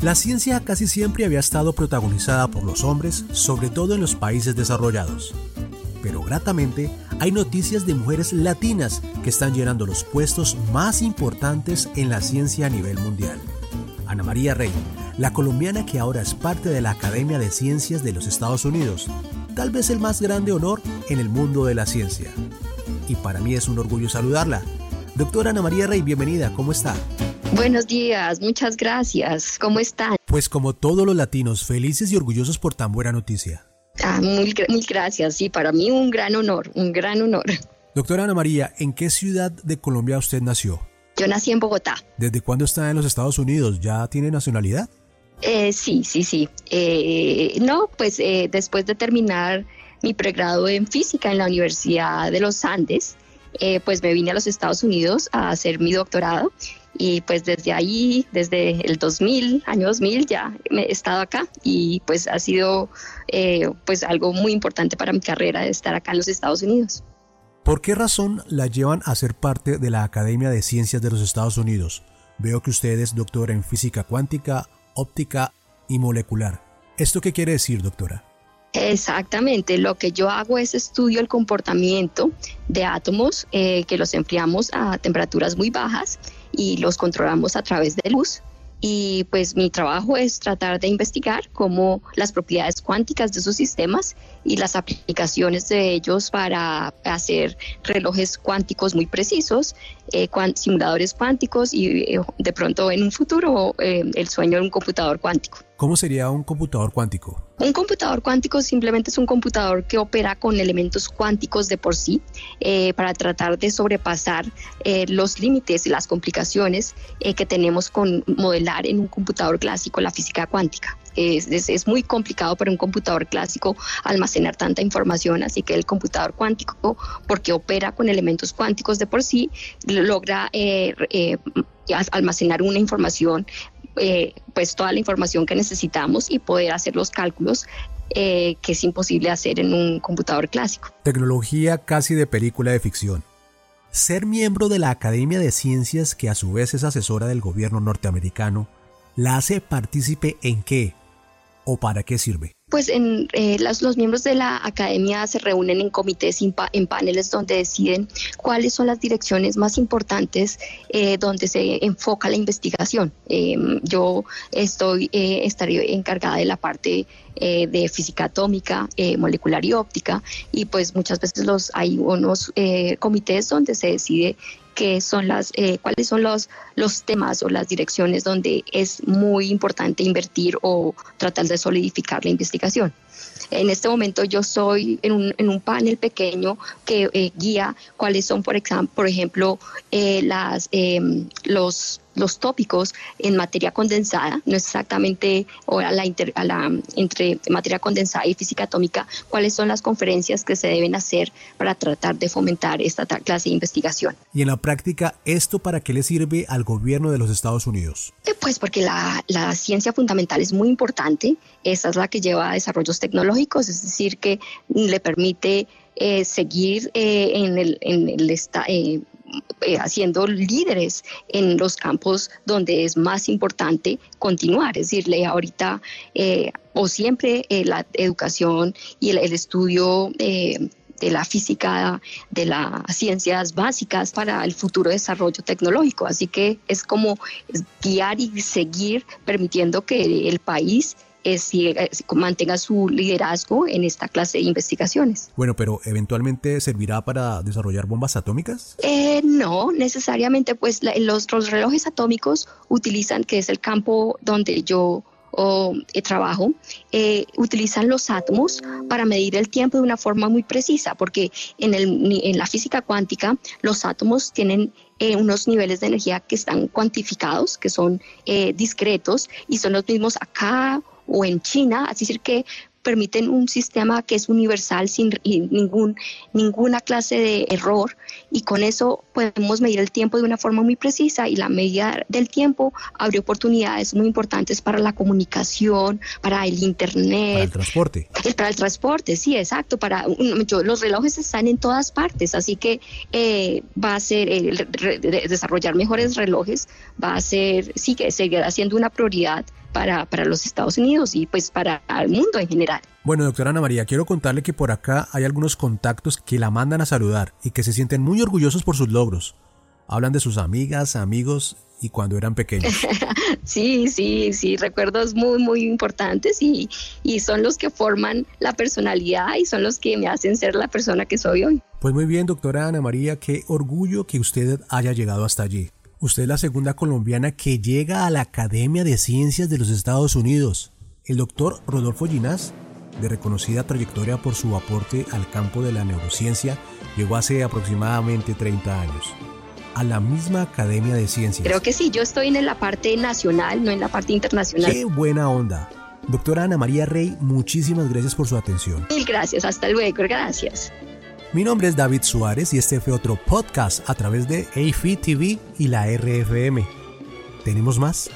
La ciencia casi siempre había estado protagonizada por los hombres, sobre todo en los países desarrollados. Pero gratamente hay noticias de mujeres latinas que están llenando los puestos más importantes en la ciencia a nivel mundial. Ana María Rey, la colombiana que ahora es parte de la Academia de Ciencias de los Estados Unidos, tal vez el más grande honor en el mundo de la ciencia. Y para mí es un orgullo saludarla. Doctora Ana María Rey, bienvenida, ¿cómo está? Buenos días, muchas gracias. ¿Cómo están? Pues como todos los latinos, felices y orgullosos por tan buena noticia. Ah, muy, gracias. Sí, para mí un gran honor, un gran honor. Doctora Ana María, ¿en qué ciudad de Colombia usted nació? Yo nací en Bogotá. ¿Desde cuándo está en los Estados Unidos? ¿Ya tiene nacionalidad? Eh, sí, sí, sí. Eh, no, pues eh, después de terminar mi pregrado en física en la Universidad de los Andes, eh, pues me vine a los Estados Unidos a hacer mi doctorado y pues desde ahí, desde el 2000, año 2000, ya he estado acá y pues ha sido eh, pues algo muy importante para mi carrera de estar acá en los Estados Unidos. ¿Por qué razón la llevan a ser parte de la Academia de Ciencias de los Estados Unidos? Veo que usted es doctora en física cuántica, óptica y molecular. ¿Esto qué quiere decir, doctora? Exactamente, lo que yo hago es estudio el comportamiento de átomos eh, que los enfriamos a temperaturas muy bajas y los controlamos a través de luz. Y pues mi trabajo es tratar de investigar cómo las propiedades cuánticas de esos sistemas y las aplicaciones de ellos para hacer relojes cuánticos muy precisos, eh, simuladores cuánticos y eh, de pronto en un futuro el sueño de un computador cuántico. ¿Cómo sería un computador cuántico? Un computador cuántico simplemente es un computador que opera con elementos cuánticos de por sí eh, para tratar de sobrepasar eh, los límites y las complicaciones eh, que tenemos con modelar en un computador clásico la física cuántica. Es, es, muy complicado para un computador clásico almacenar tanta información, así que el computador cuántico, porque opera con elementos cuánticos de por sí, logra almacenar una información eh, pues toda la información que necesitamos y poder hacer los cálculos eh, que es imposible hacer en un computador clásico. Tecnología casi de película de ficción. Ser miembro de la Academia de Ciencias, que a su vez es asesora del gobierno norteamericano, la hace partícipe en qué o para qué sirve. Pues en, eh, los, miembros de la academia se reúnen en comités, en paneles donde deciden cuáles son las direcciones más importantes eh, donde se enfoca la investigación. Em, yo estoy eh, estaré encargada de la parte de física atómica, molecular y óptica, y pues muchas veces los hay unos comités donde se decide qué son las, eh, cuáles son los, los temas o las direcciones donde es muy importante invertir o tratar de solidificar la investigación. En este momento yo soy en un, en un panel pequeño que eh, guía cuáles son, por, por ejemplo, eh, las, em, los los tópicos en materia condensada, no es exactamente a la, entre materia condensada y física atómica, cuáles son las conferencias que se deben hacer para tratar de fomentar esta clase de investigación. Y en la práctica, ¿esto para qué le sirve al gobierno de los Estados Unidos? Eh, pues porque la, ciencia fundamental es muy importante, esa es la que lleva a desarrollos tecnológicos, es decir, que le permite eh, seguir eh, en el, en el eh, haciendo líderes en los campos donde es más importante continuar. Es decir, ahorita eh, o siempre eh, la educación y el, estudio de la física, de las ciencias básicas para el futuro desarrollo tecnológico. Así que es como guiar y seguir permitiendo que el país si, eh, mantenga su liderazgo en esta clase de investigaciones. Bueno, pero eventualmente servirá para desarrollar bombas atómicas? Eh, no, necesariamente, pues los, relojes atómicos utilizan, que es el campo donde yo eh, trabajo, utilizan los átomos para medir el tiempo de una forma muy precisa, porque en, el, en la física cuántica los átomos tienen unos niveles de energía que están cuantificados, que son discretos y son los mismos acá o en China, es decir, que permiten un sistema que es universal sin ningún, ninguna clase de error y con eso podemos medir el tiempo de una forma muy precisa y la medida del tiempo abre oportunidades muy importantes para la comunicación, para el internet. Para el transporte. Para el transporte, sí, exacto. Para los relojes están en todas partes, así que eh, va a ser desarrollar mejores relojes, va a ser, sí que seguirá siendo una prioridad para, para los Estados Unidos y pues para el mundo en general. Bueno, doctora Ana María, quiero contarle que por acá hay algunos contactos que la mandan a saludar y que se sienten muy orgullosos por sus logros. Hablan de sus amigas, amigos y cuando eran pequeños. sí, sí, sí, recuerdos muy, muy importantes y, y son los que forman la personalidad y son los que me hacen ser la persona que soy hoy. Pues muy bien, doctora Ana María, qué orgullo que usted haya llegado hasta allí. Usted es la segunda colombiana que llega a la Academia de Ciencias de los Estados Unidos. El doctor Rodolfo Ginás, de reconocida trayectoria por su aporte al campo de la neurociencia, llegó hace aproximadamente 30 años a la misma Academia de Ciencias. Creo que sí, yo estoy en la parte nacional, no en la parte internacional. Qué buena onda. Doctora Ana María Rey, muchísimas gracias por su atención. Mil gracias, hasta luego, gracias. Mi nombre es David Suárez y este fue otro podcast a través de AFI TV y la RFM. ¿Tenemos más?